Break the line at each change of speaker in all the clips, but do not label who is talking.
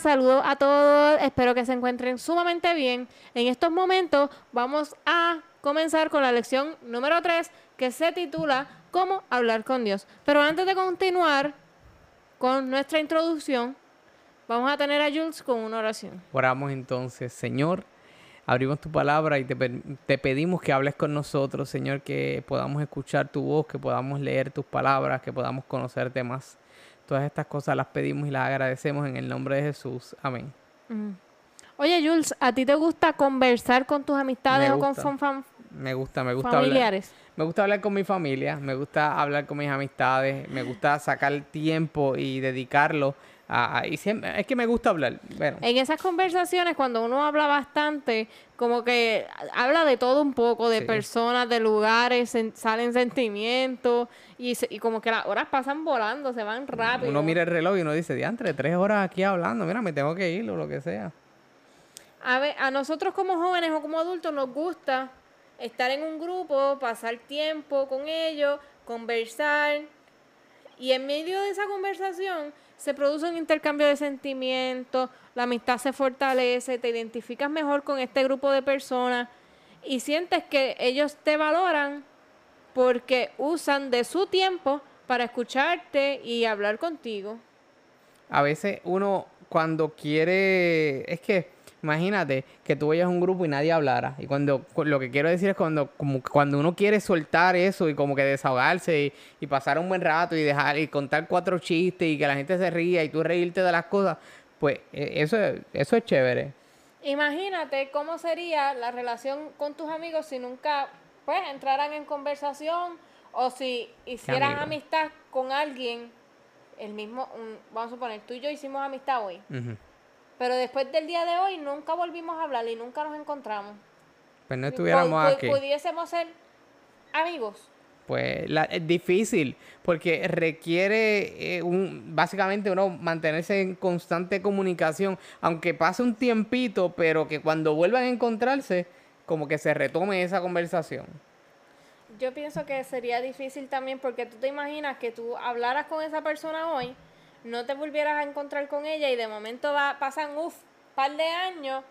saludos a todos, espero que se encuentren sumamente bien. En estos momentos vamos a comenzar con la lección número 3 que se titula Cómo hablar con Dios. Pero antes de continuar con nuestra introducción, vamos a tener a Jules con una oración.
Oramos entonces, Señor, abrimos tu palabra y te, te, pedimos que hables con nosotros, Señor, que podamos escuchar tu voz, que podamos leer tus palabras, que podamos conocerte más. Todas estas cosas las pedimos y las agradecemos en el nombre de Jesús. Amén.
Oye, Jules, ¿a ti te gusta conversar con tus amistades o con fam
Me gusta, me gusta familiares? Me gusta hablar con mi familia, me gusta hablar con mis amistades, me gusta sacar tiempo y dedicarlo y es que me gusta hablar.
En esas conversaciones, cuando uno habla bastante, como que habla de todo un poco, de personas, de lugares, salen sentimientos y, y, como que las horas pasan volando, se van rápido.
Uno mira el reloj y uno dice, diantre, tres horas aquí hablando, mira, me tengo que ir o lo que sea.
A, ver, a nosotros como jóvenes o como adultos nos gusta estar en un grupo, pasar tiempo con ellos, conversar. Y en medio de esa conversación se produce un intercambio de sentimientos, la amistad se fortalece, te identificas mejor con este grupo de personas y sientes que ellos te valoran porque usan de su tiempo para escucharte y hablar contigo.
A veces uno cuando quiere, es que Imagínate que tú vayas a un grupo y nadie hablara. Y cuando lo que quiero decir es cuando, como, cuando uno quiere soltar eso y como que desahogarse y, pasar un buen rato y dejar y contar cuatro chistes y que la gente se ría y tú reírte de las cosas, pues e, eso, eso es chévere.
Imagínate cómo sería la relación con tus amigos si nunca pues entraran en conversación o si hicieran amistad con alguien, el mismo, vamos a suponer, tú y yo hicimos amistad hoy. Pero después del día de hoy nunca volvimos a hablar y nunca nos encontramos.
Pues no estuviéramos aquí.
Pudiésemos ser amigos.
Pues es difícil porque requiere eh, un, básicamente uno mantenerse en constante comunicación, aunque pase un tiempito, pero que cuando vuelvan a encontrarse, como que se retome esa conversación.
Yo pienso que sería difícil también porque tú te imaginas que tú hablaras con esa persona hoy no te volvieras a encontrar con ella y de momento va, pasan, uff, par de años,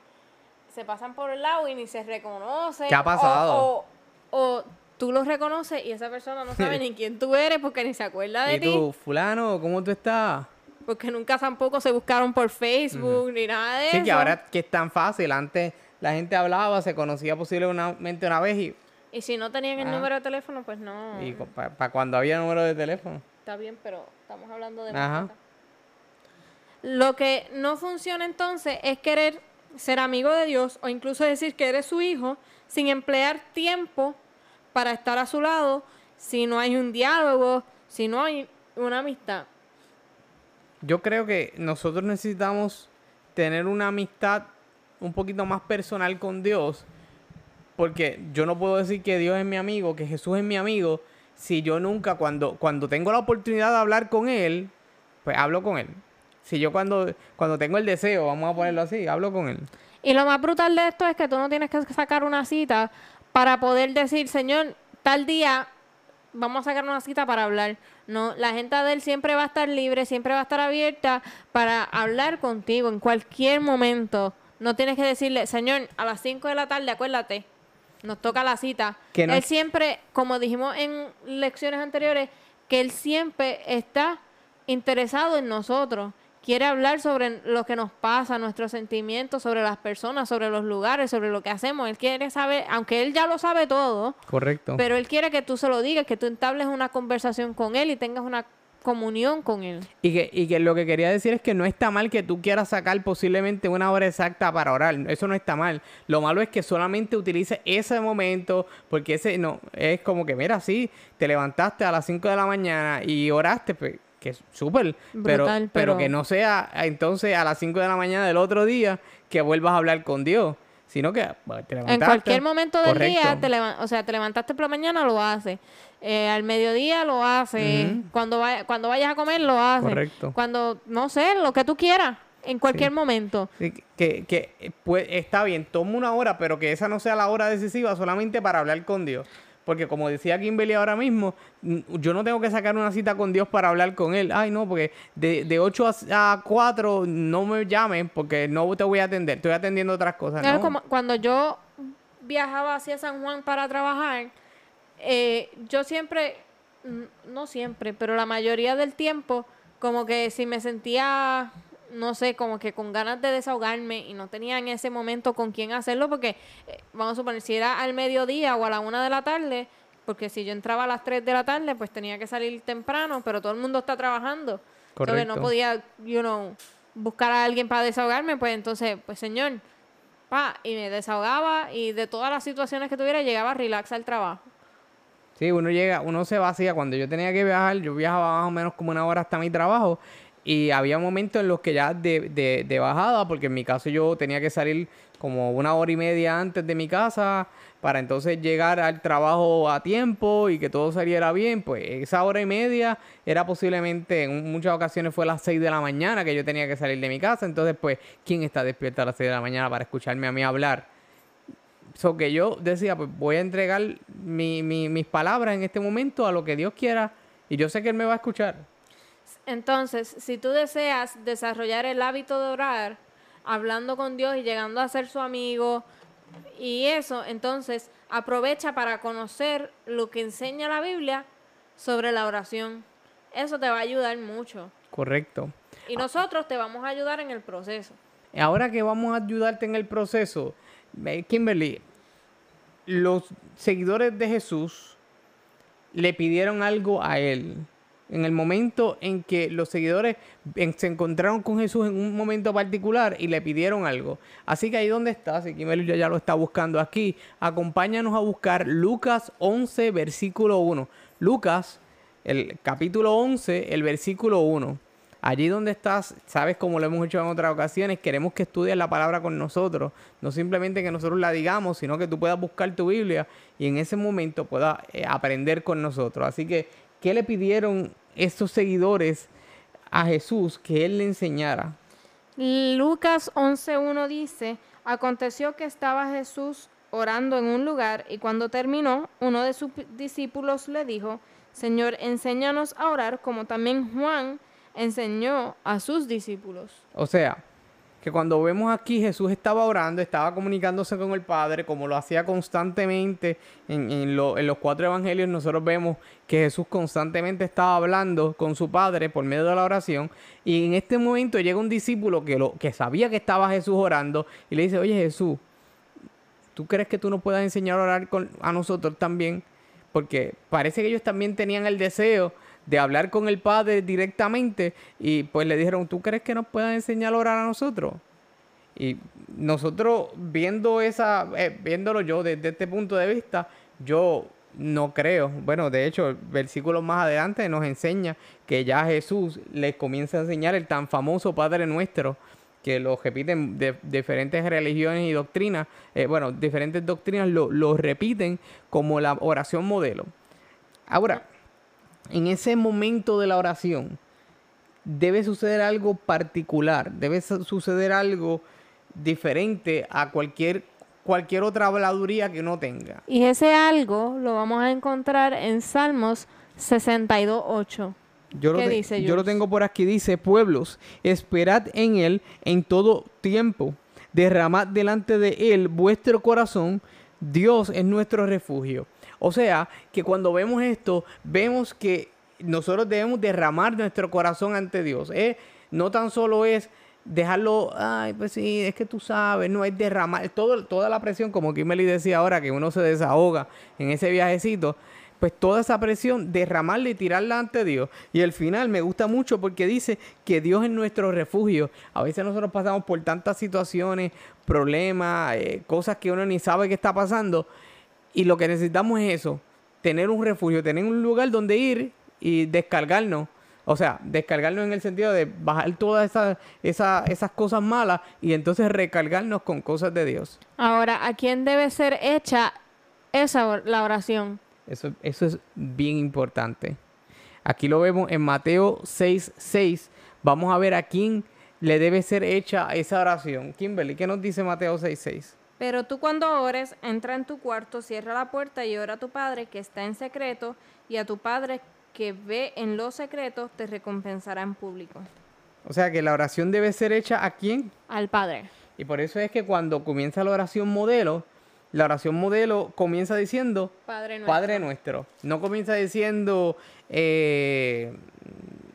se pasan por el lado y ni se reconoce.
¿Qué ha pasado?
O, tú los reconoces y esa persona no sabe ni quién tú eres porque ni se acuerda de ti. ¿Y tú,
fulano, cómo tú estás?
Porque nunca tampoco se buscaron por Facebook ni nada de eso.
Sí, que ahora que es tan fácil, antes la gente hablaba, se conocía posiblemente una vez y...
Y si no tenían el número de teléfono, pues no.
Y para cuando había número de teléfono
está bien, pero estamos hablando de Lo que no funciona entonces es querer ser amigo de Dios o incluso decir que eres su hijo sin emplear tiempo para estar a su lado si no hay un diálogo, si no hay una amistad.
Yo creo que nosotros necesitamos tener una amistad un poquito más personal con Dios, porque yo no puedo decir que Dios es mi amigo, que Jesús es mi amigo, si yo nunca, cuando, cuando tengo la oportunidad de hablar con él, pues hablo con él. Si yo cuando, cuando tengo el deseo, vamos a ponerlo así, hablo con él.
Y lo más brutal de esto es que tú no tienes que sacar una cita para poder decir, Señor, tal día vamos a sacar una cita para hablar. No, la gente de él siempre va a estar libre, siempre va a estar abierta para hablar contigo en cualquier momento. No tienes que decirle, Señor, a las 5 de la tarde, acuérdate, nos toca la cita. él siempre, como dijimos en lecciones anteriores, que él siempre está interesado en nosotros. Quiere hablar sobre lo que nos pasa, nuestros sentimientos, sobre las personas, sobre los lugares, sobre lo que hacemos. Él quiere saber, aunque él ya lo sabe todo.
Correcto.
Pero él quiere que tú se lo digas, que tú entables una conversación con él y tengas una comunión con Él.
Y que, y que lo que quería decir es que no está mal que tú quieras sacar posiblemente una hora exacta para orar. Eso no está mal. Lo malo es que solamente utilices ese momento, porque ese no, es como que, mira, sí, te levantaste a las 5 de la mañana y oraste, pues, que es súper, pero, pero, que no sea entonces a las 5 de la mañana del otro día que vuelvas a hablar con Dios sino que te levantaste.
En cualquier momento del día, te o sea, te levantaste por la mañana, lo haces. Eh, al mediodía lo haces. cuando, cuando vayas a comer, lo haces. Correcto. Cuando, no sé, lo que tú quieras. En cualquier momento.
que, que pues, está bien, toma una hora, pero que esa no sea la hora decisiva solamente para hablar con Dios. porque como decía Kimberly ahora mismo, yo no tengo que sacar una cita con Dios para hablar con Él. Ay, no, porque de, de 8 a, 4 no me llamen porque no te voy a atender, estoy atendiendo otras cosas.
¿no? Como cuando yo viajaba hacia San Juan para trabajar, eh, yo siempre, no siempre, pero la mayoría del tiempo, como que si me sentía no sé, como que con ganas de desahogarme y no tenía en ese momento con quién hacerlo, porque eh, vamos a suponer, si era al mediodía o a la una de la tarde, porque si yo entraba a las tres de la tarde, pues tenía que salir temprano, pero todo el mundo está trabajando. Correcto. Entonces no podía, you know, buscar a alguien para desahogarme, pues entonces, pues señor, pa, y me desahogaba y de todas las situaciones que tuviera llegaba a relax al trabajo.
Sí, uno llega, uno se vacía. Cuando yo tenía que viajar, yo viajaba más o menos como una hora hasta mi trabajo y había momentos en los que ya de, de, bajada, porque en mi caso yo tenía que salir como una hora y media antes de mi casa para entonces llegar al trabajo a tiempo y que todo saliera bien, pues esa hora y media era posiblemente, en muchas ocasiones fue a las 6 de la mañana que yo tenía que salir de mi casa, entonces pues, ¿quién está despierto a las 6 de la mañana para escucharme a mí hablar? So que yo decía, pues voy a entregar mi, mi, mis palabras en este momento a lo que Dios quiera y yo sé que Él me va a escuchar.
Entonces, si tú deseas desarrollar el hábito de orar, hablando con Dios y llegando a ser su amigo y eso, entonces aprovecha para conocer lo que enseña la Biblia sobre la oración. Eso te va a ayudar mucho.
Correcto.
Y nosotros te vamos a ayudar en el proceso.
Ahora que vamos a ayudarte en el proceso, Kimberly, los seguidores de Jesús le pidieron algo a él en el momento en que los seguidores se encontraron con Jesús en un momento particular y le pidieron algo. Así que ahí donde estás, y Kimelio ya lo está buscando aquí, acompáñanos a buscar Lucas 11, versículo 1. Lucas, el capítulo 11, el versículo 1. Allí donde estás, sabes como lo hemos hecho en otras ocasiones, queremos que estudies la palabra con nosotros, no simplemente que nosotros la digamos, sino que tú puedas buscar tu Biblia y en ese momento puedas eh, aprender con nosotros. Así que ¿Qué le pidieron estos seguidores a Jesús que él le enseñara?
Lucas 11.1 dice, aconteció que estaba Jesús orando en un lugar y cuando terminó, uno de sus discípulos le dijo, Señor, enséñanos a orar como también Juan enseñó a sus discípulos.
O sea, que cuando vemos aquí Jesús estaba orando, estaba comunicándose con el Padre, como lo hacía constantemente en, los cuatro evangelios, nosotros vemos que Jesús constantemente estaba hablando con su Padre por medio de la oración, y en este momento llega un discípulo que, lo, que sabía que estaba Jesús orando, y le dice, oye Jesús, ¿tú crees que tú nos puedas enseñar a orar con, a nosotros también? Porque parece que ellos también tenían el deseo de hablar con el Padre directamente y pues le dijeron, ¿tú crees que nos puedan enseñar a orar a nosotros? Y nosotros viendo esa, eh, viéndolo yo desde este punto de vista, yo no creo. Bueno, de hecho, el versículo más adelante nos enseña que ya Jesús les comienza a enseñar el tan famoso Padre Nuestro, que lo repiten de diferentes religiones y doctrinas, eh, bueno, diferentes doctrinas lo, lo repiten como la oración modelo. Ahora, en ese momento de la oración debe suceder algo particular, debe suceder algo diferente a cualquier cualquier otra habladuría que uno tenga.
Y ese algo lo vamos a encontrar en Salmos 62.8.
Yo lo, dice, yo lo tengo por aquí, dice, pueblos, esperad en él en todo tiempo, derramad delante de él vuestro corazón, Dios es nuestro refugio. O sea, que cuando vemos esto, vemos que nosotros debemos derramar nuestro corazón ante Dios. No tan solo es dejarlo, ay, pues sí, es que tú sabes, no es derramar, todo, toda la presión, como Kimberly decía ahora, que uno se desahoga en ese viajecito, pues toda esa presión, derramarla y tirarla ante Dios. Y al final me gusta mucho porque dice que Dios es nuestro refugio. A veces nosotros pasamos por tantas situaciones, problemas, eh, cosas que uno ni sabe qué está pasando. Y lo que necesitamos es eso, tener un refugio, tener un lugar donde ir y descargarnos. O sea, descargarnos en el sentido de bajar todas esas, esas cosas malas y entonces recargarnos con cosas de Dios.
Ahora, ¿a quién debe ser hecha esa la oración?
Eso, eso es bien importante. Aquí lo vemos en Mateo 6, 6. Vamos a ver a quién le debe ser hecha esa oración. Kimberly, ¿qué nos dice Mateo 6, 6?
Pero tú cuando ores, entra en tu cuarto, cierra la puerta y ora a tu Padre que está en secreto, y a tu Padre que ve en lo secreto te recompensará en público.
O sea que la oración debe ser hecha a quién?
Al Padre.
Y por eso es que cuando comienza la oración modelo, la oración modelo comienza diciendo
Padre nuestro.
Padre nuestro. No comienza diciendo eh,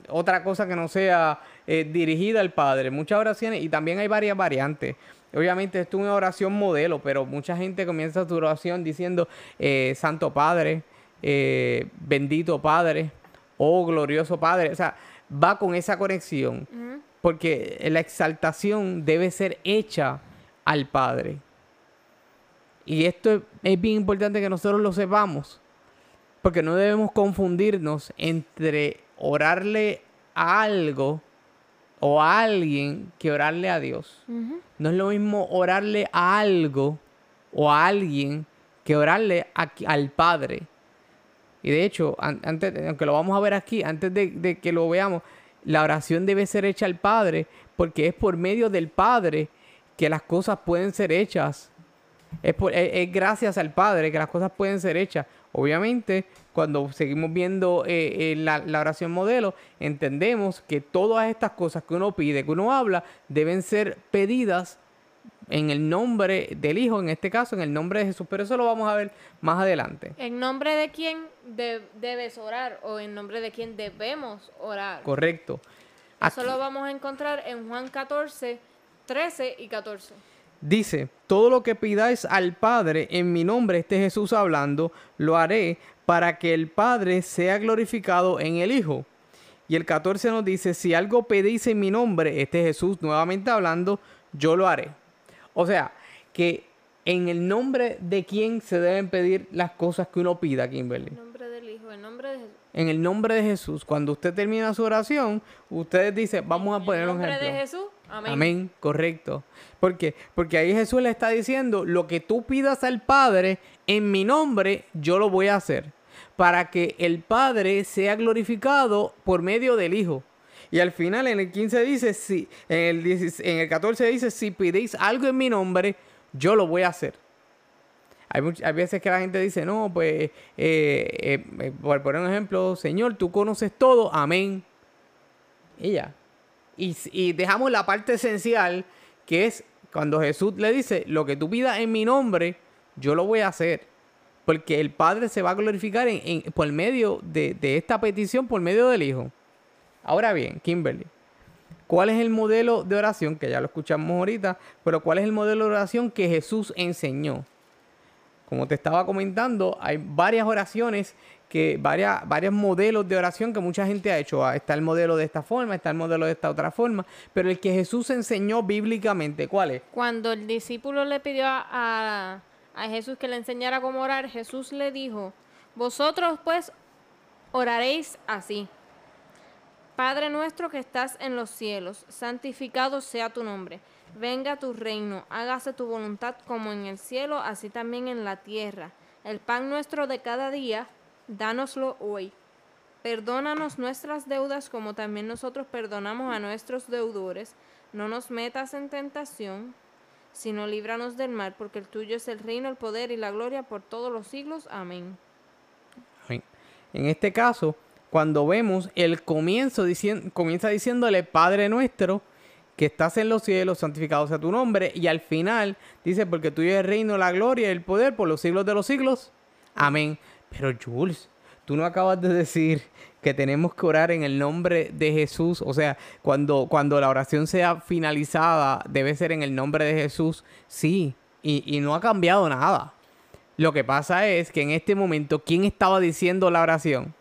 otra cosa que no sea eh, dirigida al Padre. Muchas oraciones, y también hay varias variantes. Obviamente esto es una oración modelo, pero mucha gente comienza su oración diciendo eh, Santo Padre, eh, bendito Padre, oh glorioso Padre. O sea, va con esa conexión. Porque la exaltación debe ser hecha al Padre. Y esto es, es bien importante que nosotros lo sepamos. Porque no debemos confundirnos entre orarle a algo o a alguien que orarle a Dios. No es lo mismo orarle a algo o a alguien que orarle a- al Padre. Y de hecho, an- antes, aunque lo vamos a ver aquí, antes de, de que lo veamos, la oración debe ser hecha al Padre porque es por medio del Padre que las cosas pueden ser hechas. Es, por- es- es gracias al Padre que las cosas pueden ser hechas. Obviamente, cuando seguimos viendo eh, eh, la, la oración modelo, entendemos que todas estas cosas que uno pide, que uno habla, deben ser pedidas en el nombre del Hijo, en este caso, en el nombre de Jesús. Pero eso lo vamos a ver más adelante.
¿En nombre de quién de- debes orar o en nombre de quién debemos orar?
Correcto.
Eso lo vamos a encontrar en Juan 14, 13 y 14.
Dice, todo lo que pidáis al Padre en mi nombre, este Jesús hablando, lo haré para que el Padre sea glorificado en el Hijo. Y el 14 nos dice, si algo pedís en mi nombre, este Jesús nuevamente hablando, yo lo haré. O sea, que en el nombre de quién se deben pedir las cosas que uno pida, Kimberly.
En nombre del Hijo, en nombre de Jesús.
En el nombre de Jesús. Cuando usted termina su oración, usted dice, vamos a poner
en
un
nombre
ejemplo.
de Jesús. Amén.
Correcto. ¿Por qué? Porque ahí Jesús le está diciendo, lo que tú pidas al Padre en mi nombre, yo lo voy a hacer. Para que el Padre sea glorificado por medio del Hijo. Y al final en el 15 dice, si, en el, 16 en el 14 dice, si pidéis algo en mi nombre, yo lo voy a hacer. Hay, much- hay veces que la gente dice, no, pues, eh, eh, eh, por poner un ejemplo, Señor, tú conoces todo, amén. Y ya. Y, dejamos la parte esencial, que es cuando Jesús le dice, lo que tú pidas en mi nombre, yo lo voy a hacer. Porque el Padre se va a glorificar en, en- por medio de, de esta petición, por medio del Hijo. Ahora bien, Kimberly, ¿cuál es el modelo de oración? Que ya lo escuchamos ahorita, pero ¿cuál es el modelo de oración que Jesús enseñó? Como te estaba comentando, hay varias oraciones que varias, varios modelos de oración que mucha gente ha hecho. Ah, Está el modelo de esta forma, está el modelo de esta otra forma, pero el que Jesús enseñó bíblicamente, ¿cuál es?
Cuando el discípulo le pidió a, a- a Jesús que le enseñara cómo orar, Jesús le dijo, vosotros pues oraréis así. Padre nuestro que estás en los cielos, santificado sea tu nombre. Venga tu reino, hágase tu voluntad como en el cielo, así también en la tierra. El pan nuestro de cada día, dánoslo hoy. Perdónanos nuestras deudas como también nosotros perdonamos a nuestros deudores. No nos metas en tentación, sino líbranos del mal, porque el tuyo es el reino, el poder y la gloria por todos los siglos. Amén.
En este caso, cuando vemos el comienzo, dicien- comienza diciéndole Padre nuestro, que estás en los cielos, santificado sea tu nombre, y al final dice, porque tuyo es el reino, la gloria y el poder por los siglos de los siglos. Amén. Pero Jules, tú no acabas de decir que tenemos que orar en el nombre de Jesús. O sea, cuando, cuando la oración sea finalizada, debe ser en el nombre de Jesús. Sí, y, y no ha cambiado nada. Lo que pasa es que en este momento, ¿quién estaba diciendo la oración?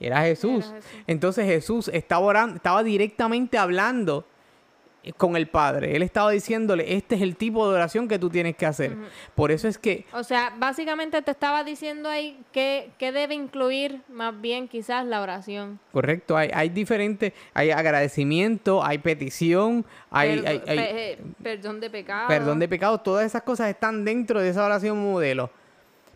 Era Jesús.
Era Jesús.
Entonces Jesús estaba orando, estaba directamente hablando con el Padre. Él estaba diciéndole, este es el tipo de oración que tú tienes que hacer. Por eso es que
O sea, básicamente te estaba diciendo ahí que, que debe incluir más bien quizás la oración.
Correcto, hay, hay diferentes, hay agradecimiento, hay petición, hay, hay- hay
pe- eh, perdón de pecado.
perdón de pecados, todas esas cosas están dentro de esa oración modelo.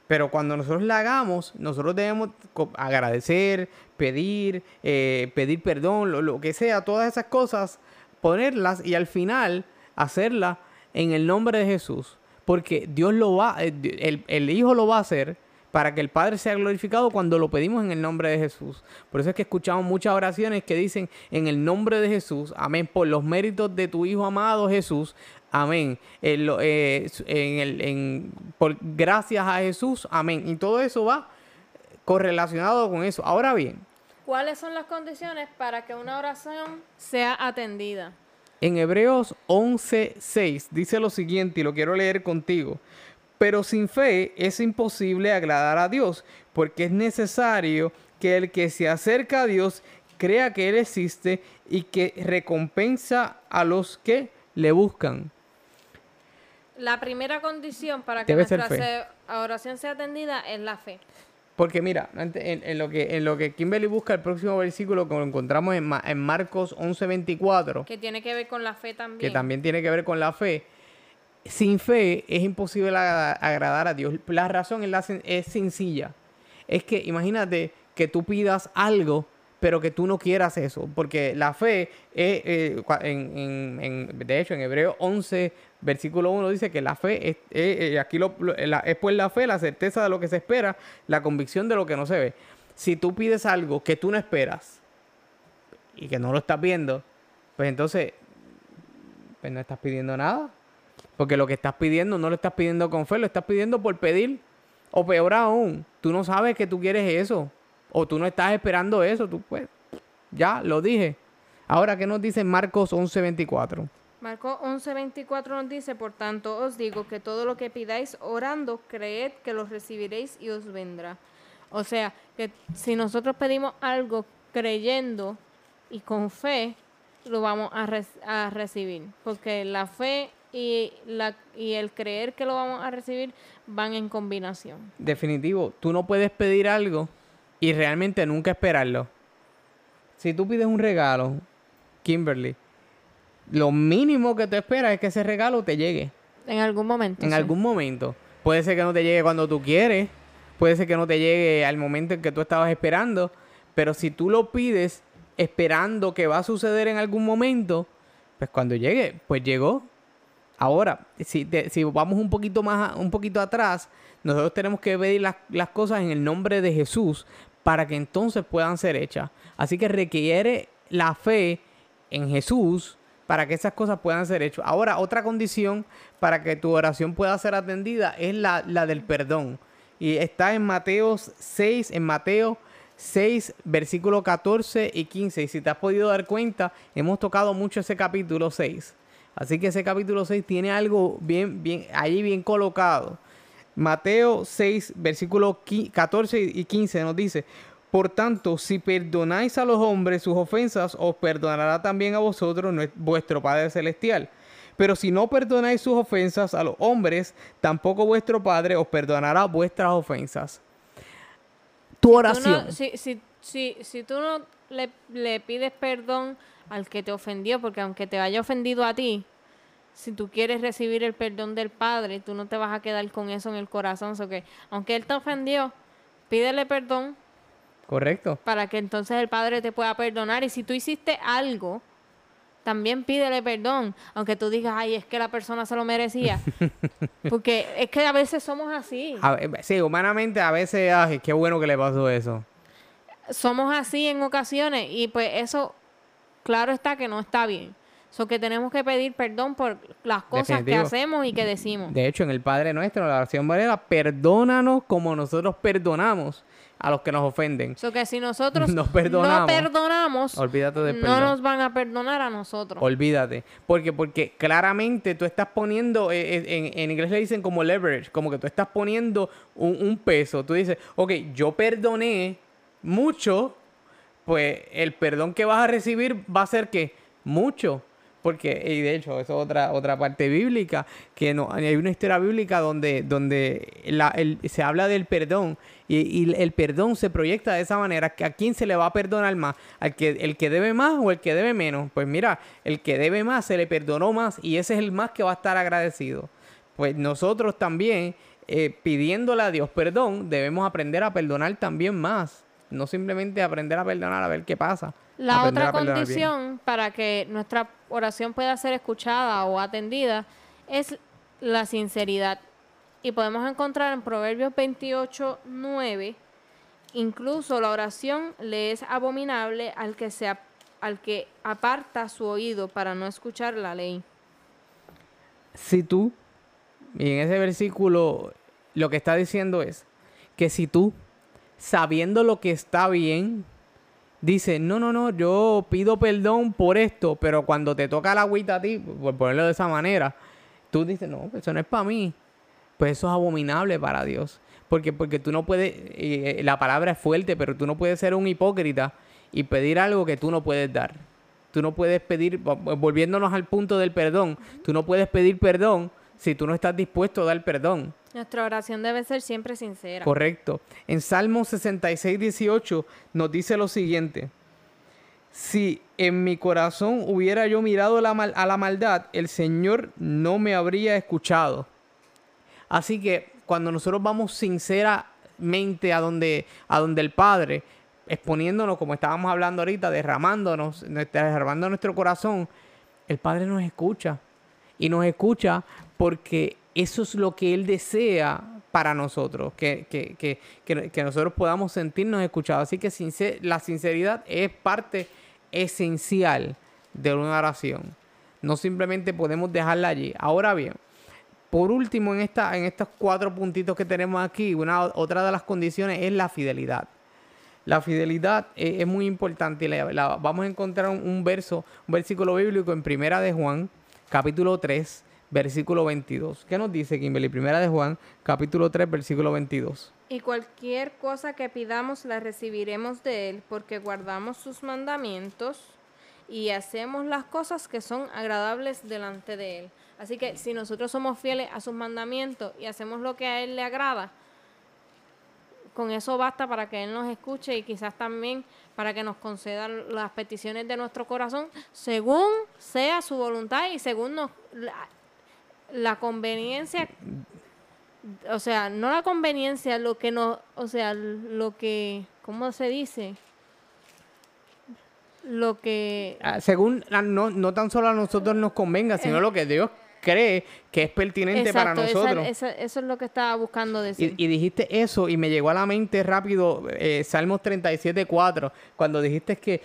Pero cuando nosotros la hagamos, nosotros debemos agradecer, pedir, eh, pedir perdón, lo, lo que sea, todas esas cosas, ponerlas y al final hacerla en el nombre de Jesús. porque Dios lo va, eh, el, el Hijo lo va a hacer para que el Padre sea glorificado cuando lo pedimos en el nombre de Jesús. Por eso es que escuchamos muchas oraciones que dicen en el nombre de Jesús, amén, por los méritos de tu Hijo amado Jesús, amén. Lo- eh, en el, en- por gracias a Jesús, amén. Y todo eso va correlacionado con eso. Ahora bien,
¿Cuáles son las condiciones para que una oración sea atendida?
En Hebreos 11:6 dice lo siguiente y lo quiero leer contigo. Pero sin fe es imposible agradar a Dios, porque es necesario que el que se acerca a Dios crea que Él existe y que recompensa a los que le buscan.
La primera condición para que
Debe
nuestra oración sea atendida es la fe.
Porque mira, en, en lo que, en lo que Kimberly busca el próximo versículo que lo encontramos en, en Marcos 11:24.
Que tiene que ver con la fe también.
que también tiene que ver con la fe. Sin fe es imposible agra- agradar a Dios. La razón es, la sen- es sencilla. Es que imagínate que tú pidas algo, pero que tú no quieras eso. Porque la fe, es, eh, en- en- de hecho, en Hebreo 11, versículo 1 dice que la fe es, eh, eh, aquí la- es pues la fe, la certeza de lo que se espera, la convicción de lo que no se ve. Si tú pides algo que tú no esperas y que no lo estás viendo, pues entonces pues no estás pidiendo nada. Porque lo que estás pidiendo no lo estás pidiendo con fe, lo estás pidiendo por pedir. O peor aún, tú no sabes que tú quieres eso. O tú no estás esperando eso. Tú pues, ya lo dije. Ahora, ¿qué nos dice Marcos 11:24?
Marcos 11:24 nos dice, por tanto os digo que todo lo que pidáis orando, creed que lo recibiréis y os vendrá. O sea, que si nosotros pedimos algo creyendo y con fe, lo vamos a, a recibir. Porque la fe y, la, y el creer que lo vamos a recibir van en combinación.
Definitivo, tú no puedes pedir algo y realmente nunca esperarlo. Si tú pides un regalo, Kimberly, lo mínimo que te esperas es que ese regalo te llegue.
En algún momento.
En
sí.
algún momento. Puede ser que no te llegue cuando tú quieres. Puede ser que no te llegue al momento en que tú estabas esperando. Pero si tú lo pides esperando que va a suceder en algún momento, pues cuando llegue, pues llegó. Ahora, si, te- si vamos un poquito más, un poquito atrás, nosotros tenemos que pedir las, las cosas en el nombre de Jesús para que entonces puedan ser hechas. Así que requiere la fe en Jesús para que esas cosas puedan ser hechas. Ahora, otra condición para que tu oración pueda ser atendida es la, la del perdón. Y está en Mateo 6, en Mateo 6, versículo 14 y 15. Y si te has podido dar cuenta, hemos tocado mucho ese capítulo 6. Así que ese capítulo 6 tiene algo bien, bien, allí bien colocado. Mateo 6, versículo qui- 14 y 15 nos dice, por tanto, si perdonáis a los hombres sus ofensas, os perdonará también a vosotros vuestro Padre Celestial. Pero si no perdonáis sus ofensas a los hombres, tampoco vuestro Padre os perdonará vuestras ofensas. Tu
Tú
oración.
no- si, si, si, si tú no le, le pides perdón al que te ofendió, porque aunque te haya ofendido a ti, si tú quieres recibir el perdón del Padre, tú no te vas a quedar con eso en el corazón. So que, aunque Él te ofendió, pídele perdón
Correcto.
para que entonces el Padre te pueda perdonar. Y si tú hiciste algo, también pídele perdón, aunque tú digas, ay, es que la persona se lo merecía. Porque es que a veces somos así.
A sí, humanamente a veces, ay, qué bueno que le pasó eso.
somos así en ocasiones y pues eso, claro está que no está bien. So que tenemos que pedir perdón por las cosas que hacemos y que decimos.
De hecho, en el Padre Nuestro, la oración era, perdónanos como nosotros perdonamos a los que nos ofenden.
So que si nosotros
Nos perdonamos.
no perdonamos,
Olvídate del
no nos van a perdonar a nosotros.
Olvídate. Porque, porque claramente tú estás poniendo, eh, eh, en, en inglés le dicen como leverage, como que tú estás poniendo un, un peso. Tú dices, ok, yo perdoné mucho, pues el perdón que vas a recibir va a ser que mucho. Porque, y de hecho, eso es otra, otra parte bíblica, que no, hay una historia bíblica donde, donde la- el- se habla del perdón y, el perdón se proyecta de esa manera, que a quién se le va a perdonar más, al que, el que debe más o el que debe menos. Pues mira, el que debe más se le perdonó más y ese es el más que va a estar agradecido. Pues nosotros también, eh, pidiéndole a Dios perdón, debemos aprender a perdonar también más. No simplemente aprender a perdonar a ver qué pasa.
La
Aprender
otra condición para que nuestra oración pueda ser escuchada o atendida es la sinceridad. Y podemos encontrar en Proverbios 28, 9, incluso la oración le es abominable al que, se, al que aparta su oído para no escuchar la ley.
Si tú, y en ese versículo lo que está diciendo es que si tú, sabiendo lo que está bien, dices, no, no, no, yo pido perdón por esto, pero cuando te toca la agüita a ti, por ponerlo de esa manera, tú dices, no, eso no es para mí pues eso es abominable para Dios. Porque, porque tú no puedes, eh, la palabra es fuerte, pero tú no puedes ser un hipócrita y pedir algo que tú no puedes dar. Tú no puedes pedir, volviéndonos al punto del perdón, tú no puedes pedir perdón si tú no estás dispuesto a dar perdón.
Nuestra oración debe ser siempre sincera.
Correcto. En Salmo 66, 18 nos dice lo siguiente. Si en mi corazón hubiera yo mirado a la maldad, el Señor no me habría escuchado. Así que cuando nosotros vamos sinceramente a donde, a donde el Padre, exponiéndonos, como estábamos hablando ahorita, derramándonos, derramando nuestro corazón, el Padre nos escucha. Y nos escucha porque eso es lo que Él desea para nosotros, que, que, que, que nosotros podamos sentirnos escuchados. Así que la sinceridad es parte esencial de una oración. No simplemente podemos dejarla allí. Ahora bien, por último, en, esta, en estos cuatro puntitos que tenemos aquí, una, otra de las condiciones es la fidelidad. La fidelidad es, muy importante. vamos a encontrar un, verso, un versículo bíblico en Primera de Juan, capítulo 3, versículo 22. ¿Qué nos dice Kimberly? Primera de Juan, capítulo 3, versículo 22.
Y cualquier cosa que pidamos la recibiremos de Él, porque guardamos sus mandamientos y hacemos las cosas que son agradables delante de Él. Así que si nosotros somos fieles a sus mandamientos y hacemos lo que a Él le agrada, con eso basta para que Él nos escuche y quizás también para que nos conceda las peticiones de nuestro corazón según sea su voluntad y según nos, la, conveniencia, o sea, no la conveniencia, lo que nos, o sea, lo que, ¿cómo se dice? Lo que...
Ah, según, no, no tan solo a nosotros nos convenga, sino lo que Dios cree que es pertinente para nosotros.
eso es lo que estaba buscando decir.
Y, dijiste eso y me llegó a la mente rápido eh, Salmos 37, 4, cuando dijiste que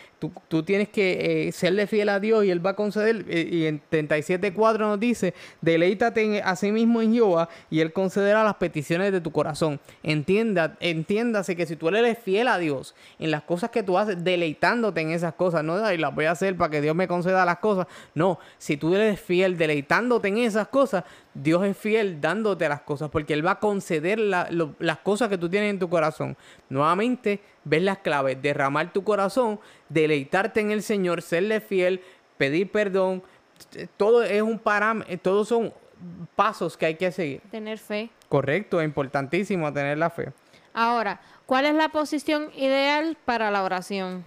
tú, tienes que eh, serle fiel a Dios y Él va a conceder, eh, y en 37, 4 nos dice, deleítate a sí mismo en Jehová y Él concederá las peticiones de tu corazón. Entienda, entiéndase que si tú eres fiel a Dios en las cosas que tú haces, deleitándote en esas cosas, no y las voy a hacer para que Dios me conceda las cosas, no, si tú eres fiel deleitándote en esas cosas, Dios es fiel dándote las cosas porque Él va a conceder las cosas que tú tienes en tu corazón. Nuevamente, ves las claves, derramar tu corazón, deleitarte en el Señor, serle fiel, pedir perdón. Todo es un parámetro, todos son pasos que hay que seguir.
Tener fe.
Correcto, es importantísimo tener la fe.
Ahora, ¿cuál es la posición ideal para la oración?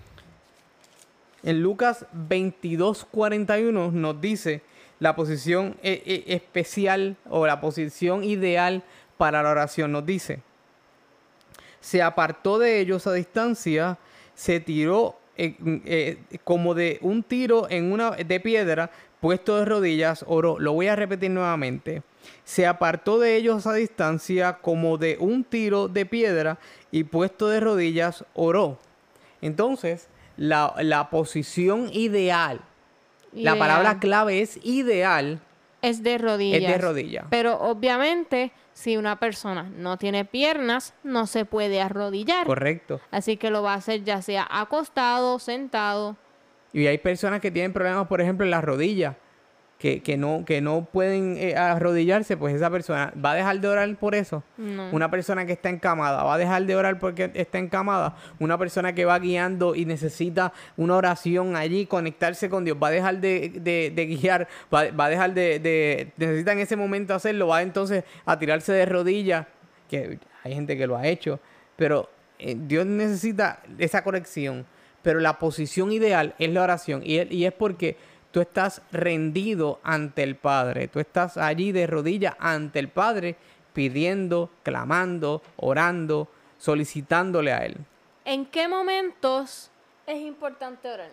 En Lucas 22, 41 nos dice la posición eh, eh, especial o la posición ideal para la oración. Nos dice, se apartó de ellos a distancia, se tiró eh, como de un tiro en una de piedra, puesto de rodillas, oró. Lo voy a repetir nuevamente. Se apartó de ellos a distancia como de un tiro de piedra y puesto de rodillas, oró. Entonces, la, la posición ideal la palabra clave es ideal.
Es de rodillas.
Es de rodillas.
Pero obviamente, si una persona no tiene piernas, no se puede arrodillar.
Correcto.
Así que lo va a hacer ya sea acostado, sentado.
Y hay personas que tienen problemas, por ejemplo, en las rodillas que, no, que no pueden eh, arrodillarse, pues esa persona va a dejar de orar por eso. Una persona que está encamada va a dejar de orar porque está encamada. Una persona que va guiando y necesita una oración allí, conectarse con Dios, va a dejar de, de, guiar, va, a dejar de, necesita en ese momento hacerlo, va entonces a tirarse de rodillas, que hay gente que lo ha hecho, pero eh, Dios necesita esa corrección. Pero la posición ideal es la oración y, y es porque tú estás rendido ante el Padre, tú estás allí de rodillas ante el Padre pidiendo, clamando, orando, solicitándole a Él.
¿En qué momentos es importante orar?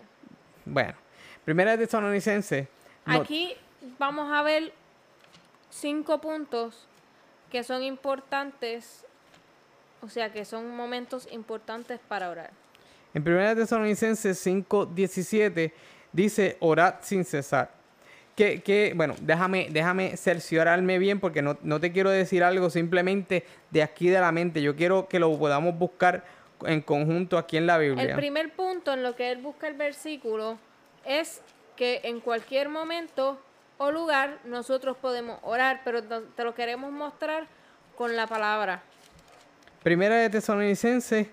Bueno, primera de Tesalonicense.
Aquí vamos a ver cinco puntos que son importantes, o sea, que son momentos importantes para orar.
En 1 Tesalonicenses 5:17 dice, orad sin cesar. Que, que, bueno, déjame, déjame cerciorarme bien porque no, no te quiero decir algo simplemente de aquí de la mente. Yo quiero que lo podamos buscar en conjunto aquí en la Biblia.
El primer punto en lo que él busca el versículo es que en cualquier momento o lugar nosotros podemos orar, pero te lo queremos mostrar con la palabra.
Primera de Tesalonicenses,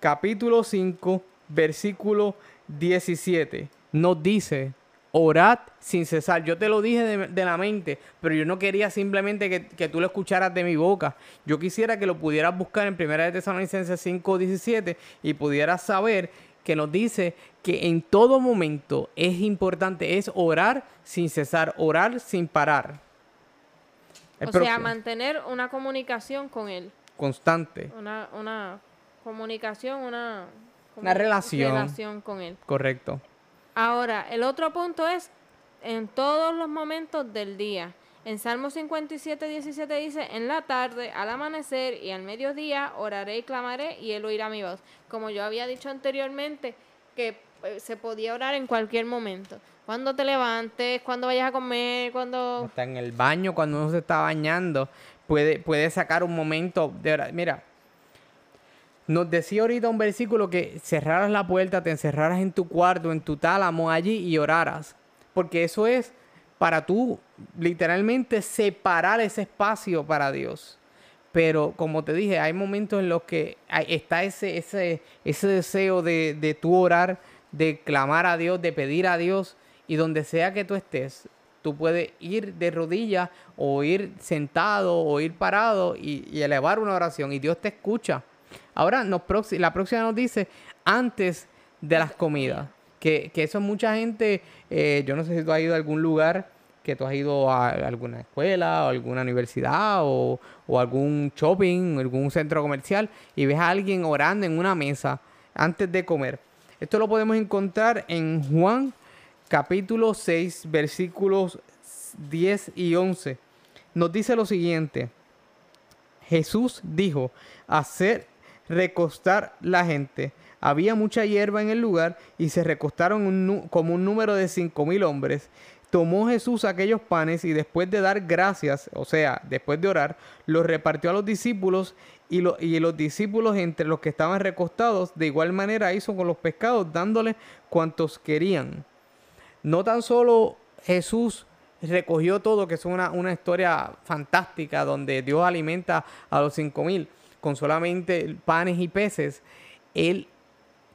capítulo 5, versículo 17, nos dice, orad sin cesar. Yo te lo dije de, la mente, pero yo no quería simplemente que, tú lo escucharas de mi boca. Yo quisiera que lo pudieras buscar en Primera de Tesalonicenses 5, 17 y pudieras saber que nos dice que en todo momento es importante, es orar sin cesar, orar sin parar.
o sea, mantener una comunicación con Él.
Constante.
Una, una comunicación, una,
una relación.
relación con Él.
Correcto.
Ahora, el otro punto es en todos los momentos del día. En Salmo 57, 17 dice, en la tarde, al amanecer y al mediodía, oraré y clamaré y él oirá mi voz. Como yo había dicho anteriormente, que eh, se podía orar en cualquier momento. Cuando te levantes, cuando vayas a comer, cuando...
Está en el baño, cuando uno se está bañando, puede, puede sacar un momento de orar. Mira, nos decía ahorita un versículo que cerraras la puerta, te encerraras en tu cuarto, en tu tálamo allí y oraras. Porque eso es para tú literalmente separar ese espacio para Dios. Pero como te dije, hay momentos en los que está ese, ese, ese deseo de, de tú orar, de clamar a Dios, de pedir a Dios. Y donde sea que tú estés, tú puedes ir de rodillas o ir sentado o ir parado y, elevar una oración y Dios te escucha. Ahora la próxima nos dice antes de las comidas. Que, que eso mucha gente, eh, yo no sé si tú has ido a algún lugar que tú has ido a alguna escuela o alguna universidad o, algún shopping, algún centro comercial y ves a alguien orando en una mesa antes de comer. Esto lo podemos encontrar en Juan capítulo 6 versículos 10 y 11. Nos dice lo siguiente. Jesús dijo, hacer recostar la gente. Había mucha hierba en el lugar y se recostaron como un número de cinco mil hombres tomó Jesús aquellos panes y después de dar gracias, o sea, después de orar, los repartió a los discípulos y, y, los discípulos entre los que estaban recostados, de igual manera hizo con los pescados, dándoles cuantos querían. No tan solo Jesús recogió todo, que es una, una historia fantástica donde Dios alimenta a los cinco mil con solamente panes y peces, Él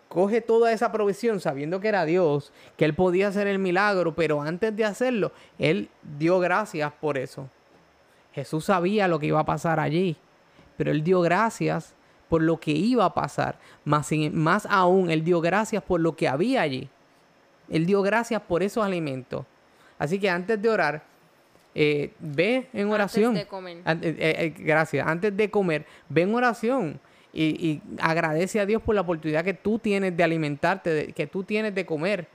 coge toda esa provisión sabiendo que era Dios, que Él podía hacer el milagro, pero antes de hacerlo, Él dio gracias por eso. Jesús sabía lo que iba a pasar allí, pero Él dio gracias por lo que iba a pasar. Más, más aún, Él dio gracias por lo que había allí. Él dio gracias por esos alimentos. Así que antes de orar, eh, ve en oración.
Antes de comer.
Eh, eh, gracias. Antes de comer, ve en oración y, agradece a Dios por la oportunidad que tú tienes de alimentarte, que tú tienes de comer,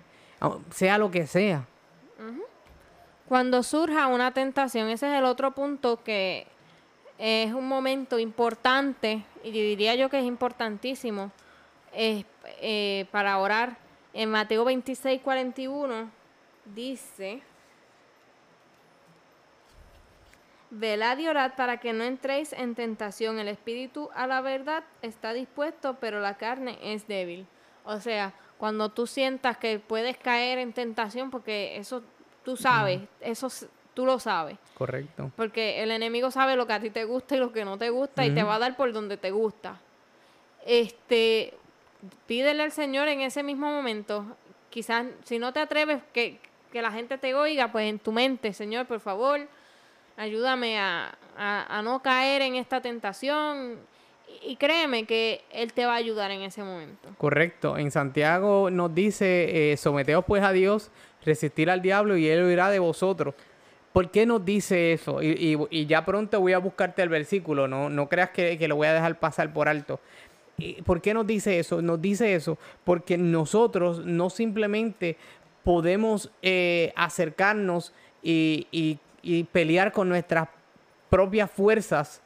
sea lo que sea.
Cuando surja una tentación, ese es el otro punto que es un momento importante, y diría yo que es importantísimo, para orar. En Mateo 26, 41 dice... Velad y orad para que no entréis en tentación. El espíritu a la verdad está dispuesto, pero la carne es débil. O sea, cuando tú sientas que puedes caer en tentación, porque eso tú sabes, eso tú lo sabes.
Correcto.
Porque el enemigo sabe lo que a ti te gusta y lo que no te gusta y te va a dar por donde te gusta. Este, pídele al Señor en ese mismo momento. Quizás si no te atreves que, que la gente te oiga, pues en tu mente, Señor, por favor, ayúdame a, no caer en esta tentación. Y créeme que Él te va a ayudar en ese momento.
Correcto. En Santiago nos dice, eh, someteos pues a Dios, resistir al diablo y Él huirá de vosotros. ¿Por qué nos dice eso? Y, ya pronto voy a buscarte el versículo, no, no creas que, lo voy a dejar pasar por alto. ¿Por qué nos dice eso? Nos dice eso porque nosotros no simplemente podemos eh, acercarnos y, y pelear con nuestras propias fuerzas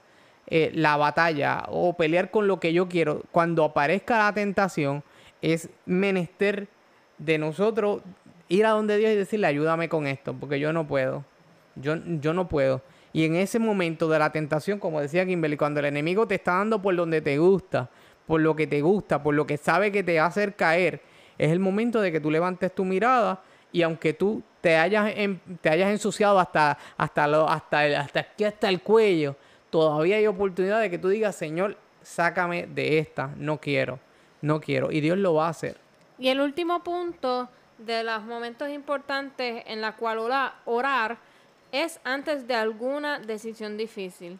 eh, la batalla o pelear con lo que yo quiero, cuando aparezca la tentación, es menester de nosotros ir a donde Dios y decirle, ayúdame con esto, porque yo no puedo. Yo, yo no puedo. Y en ese momento de la tentación, como decía Kimberly, cuando el enemigo te está dando por donde te gusta, por lo que te gusta, por lo que sabe que te va a hacer caer, es el momento de que tú levantes tu mirada y aunque tú te hayas, te hayas ensuciado hasta, hasta, lo, hasta, el, hasta aquí, hasta el cuello, todavía hay oportunidad de que tú digas, Señor, sácame de esta, no quiero, no quiero. Y Dios lo va a hacer.
Y el último punto de los momentos importantes en la cual orar es antes de alguna decisión difícil.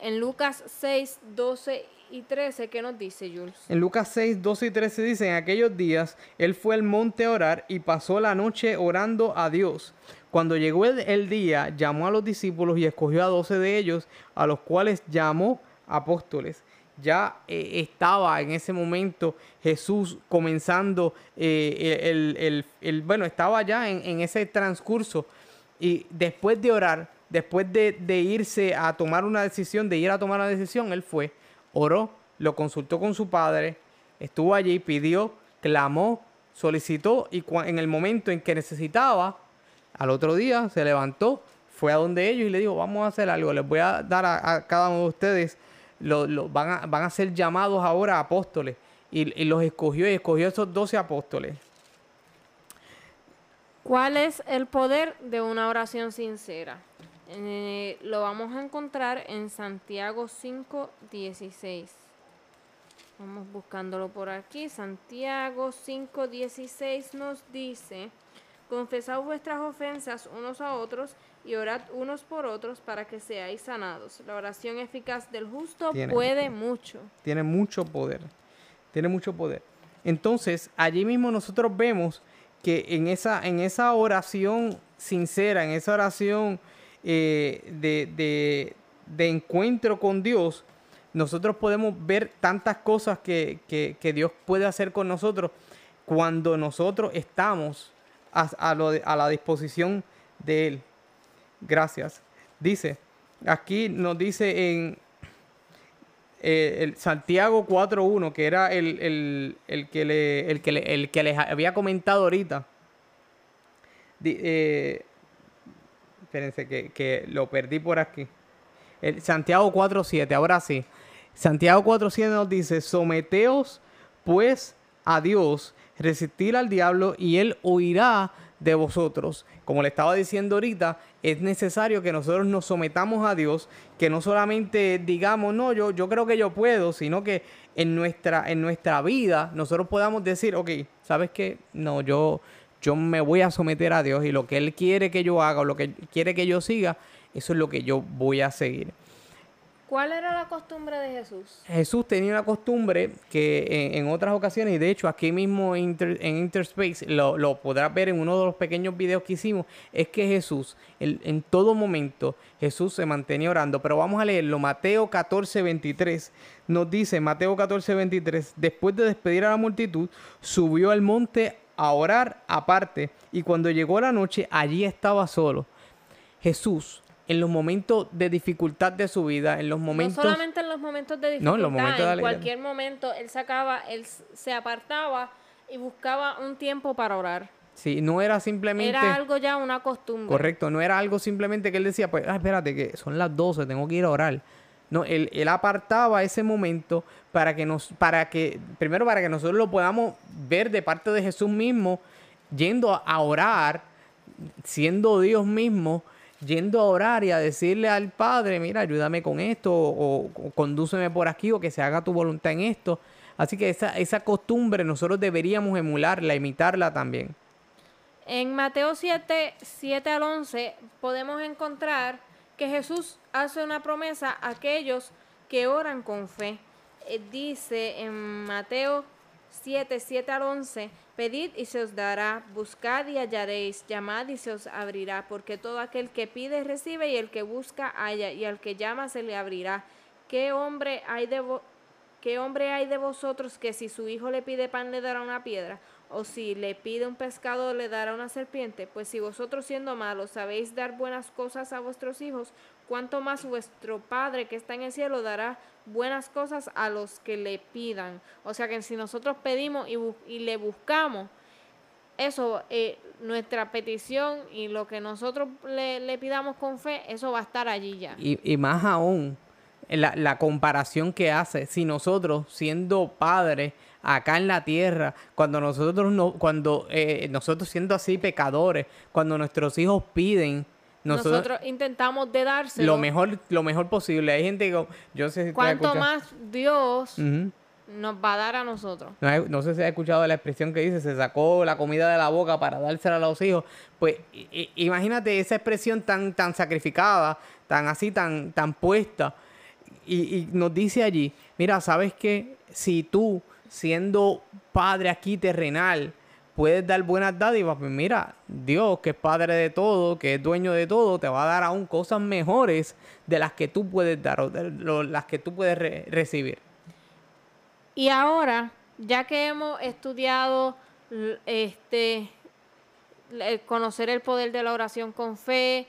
En Lucas 6, 12 y 13, ¿qué nos dice Jules?
En Lucas 6, 12 y 13 dice, en aquellos días él fue al monte a orar y pasó la noche orando a Dios. Cuando llegó el, día, llamó a los discípulos y escogió a doce de ellos, a los cuales llamó apóstoles. Ya eh, estaba en ese momento Jesús comenzando eh, el, bueno, estaba ya en, ese transcurso y después de orar, después de, de irse a tomar una decisión, de ir a tomar una decisión, él fue oró, lo consultó con su padre, estuvo allí, pidió, clamó, solicitó y en el momento en que necesitaba, al otro día se levantó, fue a donde ellos y le dijo, vamos a hacer algo, les voy a dar a, cada uno de ustedes, lo, van, a, van, a, ser llamados ahora apóstoles. Y, los escogió y escogió esos doce apóstoles.
¿Cuál es el poder de una oración sincera? Eh, lo vamos a encontrar en Santiago 5, 16. Vamos buscándolo por aquí. Santiago 5, 16 nos dice, confesad vuestras ofensas unos a otros y orad unos por otros para que seáis sanados. La oración eficaz del justo puede mucho.
Tiene mucho poder. Tiene mucho poder. Entonces, allí mismo nosotros vemos que en esa, en esa oración sincera, en esa oración eh, de, encuentro con Dios, nosotros podemos ver tantas cosas que, Dios puede hacer con nosotros cuando nosotros estamos a, la disposición de Él. Gracias. Dice, aquí nos dice en eh, el Santiago 4.1, que era el, que le, el, que el que les había comentado ahorita. Eh, Espérense que, lo perdí por aquí. El Santiago 4.7, ahora sí. Santiago 4.7 nos dice, someteos pues a Dios, resistir al diablo y él huirá de vosotros. Como le estaba diciendo ahorita, es necesario que nosotros nos sometamos a Dios, que no solamente digamos, no, yo, yo creo que yo puedo, sino que en nuestra, en nuestra vida nosotros podamos decir, ok, ¿sabes qué? No, yo, yo me voy a someter a Dios y lo que Él quiere que yo haga o lo que quiere que yo siga, eso es lo que yo voy a seguir.
¿Cuál era la costumbre de Jesús?
Jesús tenía una costumbre que en, otras ocasiones, y de hecho aquí mismo en, Interspace lo, lo, podrás ver en uno de los pequeños videos que hicimos, es que Jesús, en todo momento, Jesús se mantenía orando. Pero vamos a leerlo, Mateo 14, 23, nos dice, Mateo 14, 23, después de despedir a la multitud, subió al monte a orar aparte y cuando llegó la noche allí estaba solo. Jesús en los momentos de dificultad de su vida, en los momentos...
No solamente en los momentos de dificultad, no, en, los momentos en cualquier momento él sacaba, él se apartaba y buscaba un tiempo para orar.
Sí, no era simplemente...
Era algo ya, una costumbre.
Correcto, no era algo simplemente que él decía, pues, ah, espérate, que son las 12, tengo que ir a orar. No, él, apartaba ese momento para que nos, para que, primero para que nosotros lo podamos ver de parte de Jesús mismo, yendo a orar, siendo Dios mismo, yendo a orar y a decirle al Padre, mira, ayúdame con esto, o, condúceme por aquí, o que se haga tu voluntad en esto. Así que esa, esa costumbre nosotros deberíamos emularla, imitarla también.
En Mateo 7, 7 al 11 podemos encontrar que Jesús hace una promesa a aquellos que oran con fe. Eh, dice en Mateo 7, 7 al 11, pedid y se os dará, buscad y hallaréis, llamad y se os abrirá, porque todo aquel que pide recibe y el que busca halla, y al que llama se le abrirá. ¿Qué hombre hay de, ¿Qué hombre hay de vosotros que si su hijo le pide pan le dará una piedra? O si le pide un pescado le dará una serpiente, pues si vosotros siendo malos sabéis dar buenas cosas a vuestros hijos, cuánto más vuestro Padre que está en el cielo dará buenas cosas a los que le pidan. O sea que si nosotros pedimos y, le buscamos, eso, eh, nuestra petición y lo que nosotros le, pidamos con fe, eso va a estar allí ya.
Y, y más aún, la, la comparación que hace, si nosotros siendo padres, acá en la tierra, cuando nosotros no, cuando eh, nosotros siendo así pecadores, cuando nuestros hijos piden
nosotros, intentamos de dárselo.
Lo mejor, lo mejor posible. Hay gente que yo sé si
Cuanto más Dios nos va a dar a nosotros.
No, sé si has escuchado la expresión que dice, se sacó la comida de la boca para dársela a los hijos. Pues imagínate esa expresión tan, tan sacrificada, tan así, tan, tan puesta. Y, y nos dice allí, mira, ¿sabes qué? Si tú siendo padre aquí terrenal, puedes dar buenas dádivas, pues mira, Dios, que es padre de todo, que es dueño de todo, te va a dar aún cosas mejores de las que tú puedes dar o de las que tú puedes recibir.
Y ahora, ya que hemos estudiado este conocer el poder de la oración con fe,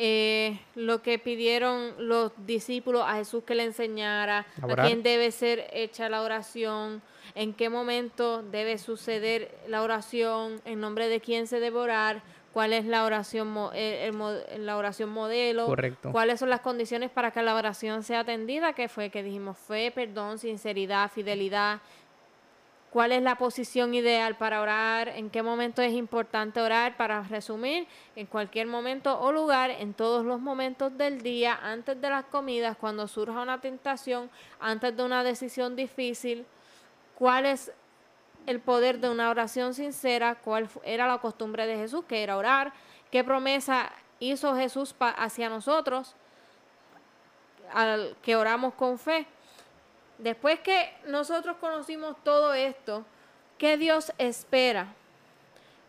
eh, lo que pidieron los discípulos a Jesús que le enseñara, a quién debe ser hecha la oración, en qué momento debe suceder la oración, en nombre de quién se debe orar, cuál es la oración, eh, la oración modelo, cuáles son las condiciones para que la oración sea atendida, que fue que dijimos fe, perdón, sinceridad, fidelidad, cuál es la posición ideal para orar, en qué momento es importante orar, para resumir, en cualquier momento o lugar, en todos los momentos del día, antes de las comidas, cuando surja una tentación, antes de una decisión difícil, cuál es el poder de una oración sincera, cuál era la costumbre de Jesús, que era orar, qué promesa hizo Jesús hacia nosotros, al que oramos con fe. Después que nosotros conocimos todo esto, ¿qué Dios espera?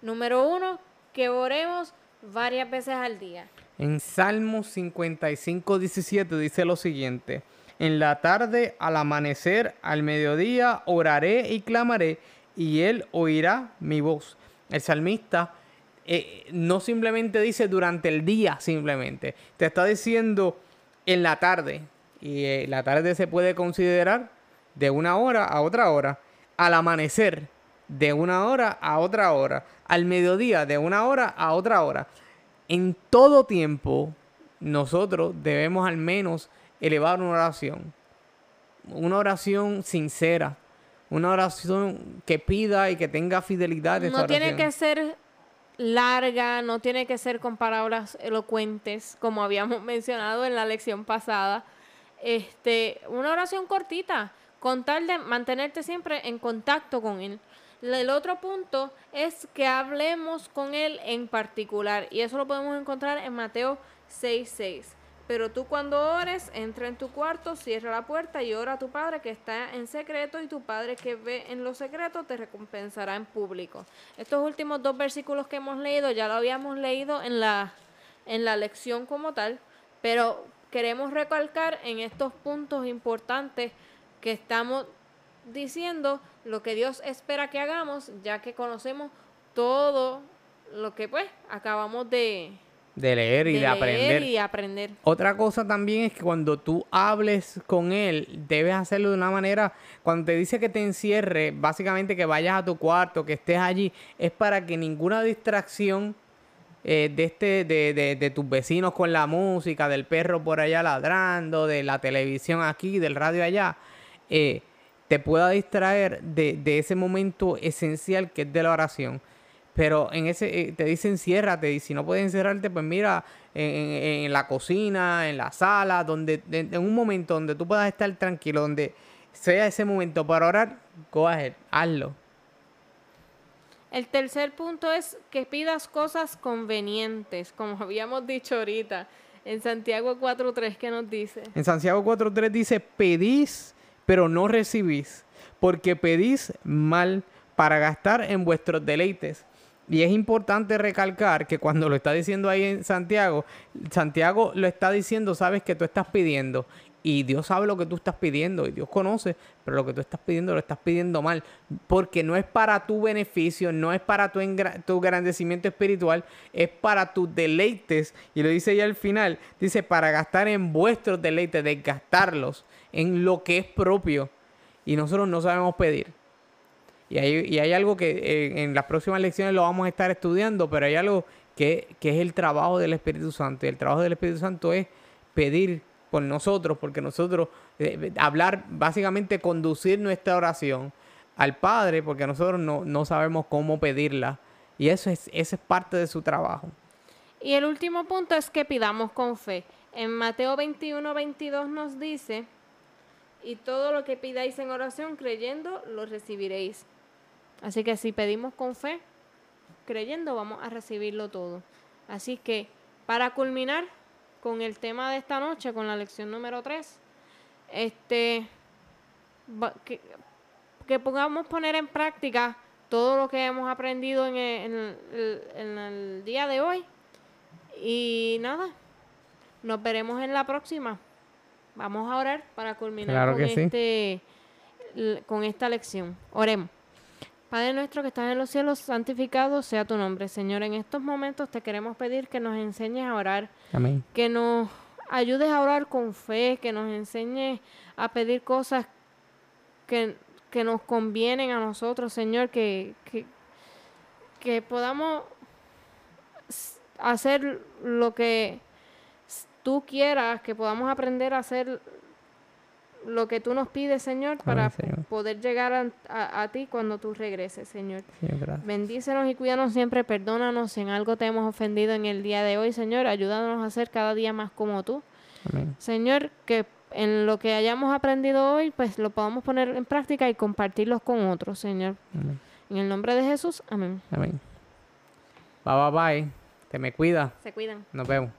Número uno, que oremos varias veces al día.
En Salmos 55, 17 dice lo siguiente. En la tarde, al amanecer, al mediodía, oraré y clamaré, y él oirá mi voz. El salmista eh, no simplemente dice durante el día, simplemente. Te está diciendo en la tarde, y eh, la tarde se puede considerar de una hora a otra hora, al amanecer de una hora a otra hora, al mediodía de una hora a otra hora. En todo tiempo nosotros debemos al menos elevar una oración, una oración sincera, una oración que pida y que tenga fidelidad.
no tiene que ser larga, no tiene que ser con palabras elocuentes, como habíamos mencionado en la lección pasada este, una oración cortita, con tal de mantenerte siempre en contacto con Él. El otro punto es que hablemos con Él en particular, y eso lo podemos encontrar en Mateo 6:6. Pero tú cuando ores, entra en tu cuarto, cierra la puerta y ora a tu Padre que está en secreto y tu Padre que ve en lo secreto te recompensará en público. Estos últimos dos versículos que hemos leído ya lo habíamos leído en la, en la lección como tal, pero queremos recalcar en estos puntos importantes que estamos diciendo lo que Dios espera que hagamos, ya que conocemos todo lo que pues acabamos de,
de leer y de, aprender.
y aprender.
Otra cosa también es que cuando tú hables con él, debes hacerlo de una manera, cuando te dice que te encierre, básicamente que vayas a tu cuarto, que estés allí, es para que ninguna distracción eh, de, este, de, de, tus vecinos con la música, del perro por allá ladrando, de la televisión aquí, del radio allá, eh, te pueda distraer de, ese momento esencial que es de la oración. Pero en ese eh, te dicen enciérrate y si no puedes encerrarte, pues mira en, la cocina, en la sala, donde en, un momento donde tú puedas estar tranquilo, donde sea ese momento para orar, coge, hazlo.
El tercer punto es que pidas cosas convenientes, como habíamos dicho ahorita. En Santiago 4.3, ¿qué nos dice?
En Santiago 4.3 dice, pedís, pero no recibís, porque pedís mal para gastar en vuestros deleites. y es importante recalcar que cuando lo está diciendo ahí en Santiago, Santiago lo está diciendo, sabes que tú estás pidiendo. Y Dios sabe lo que tú estás pidiendo y Dios conoce, pero lo que tú estás pidiendo lo estás pidiendo mal, porque no es para tu beneficio, no es para tu, tu engrandecimiento espiritual, es para tus deleites. Y lo dice ya al final, dice, para gastar en vuestros deleites, desgastarlos en lo que es propio. Y nosotros no sabemos pedir. Y hay, algo que eh, en las próximas lecciones lo vamos a estar estudiando, pero hay algo que, que, es el trabajo del Espíritu Santo. Y el trabajo del Espíritu Santo es pedir por nosotros, porque nosotros, eh, hablar, básicamente conducir nuestra oración al Padre, porque nosotros no, no sabemos cómo pedirla. Y eso es, ese es parte de su trabajo.
Y el último punto es que pidamos con fe. En Mateo 21, 22 nos dice, y todo lo que pidáis en oración creyendo, lo recibiréis. Así que si pedimos con fe, creyendo, vamos a recibirlo todo. Así que para culminar con el tema de esta noche, con la lección número 3, este, que, que podamos poner en práctica todo lo que hemos aprendido en el, día de hoy. Y nada, nos veremos en la próxima. Vamos a orar para culminar con, este, con esta lección. Oremos. Padre nuestro que estás en los cielos, santificado sea tu nombre. Señor, en estos momentos te queremos pedir que nos enseñes a orar.
Amén.
Que nos ayudes a orar con fe, que nos enseñes a pedir cosas que, nos convienen a nosotros, Señor, que, que, que podamos hacer lo que tú quieras, que podamos aprender a hacer lo que tú nos pides, Señor, para poder llegar a, ti cuando tú regreses, Señor. Bendícenos y cuídanos siempre, perdónanos si en algo te hemos ofendido en el día de hoy, Señor. Ayúdanos a ser cada día más como tú. Señor, que en lo que hayamos aprendido hoy, pues lo podamos poner en práctica y compartirlos con otros, Señor. En el nombre de Jesús, amén.
Amén. Bye, bye, bye. Te me cuida.
Se cuidan.
Nos vemos.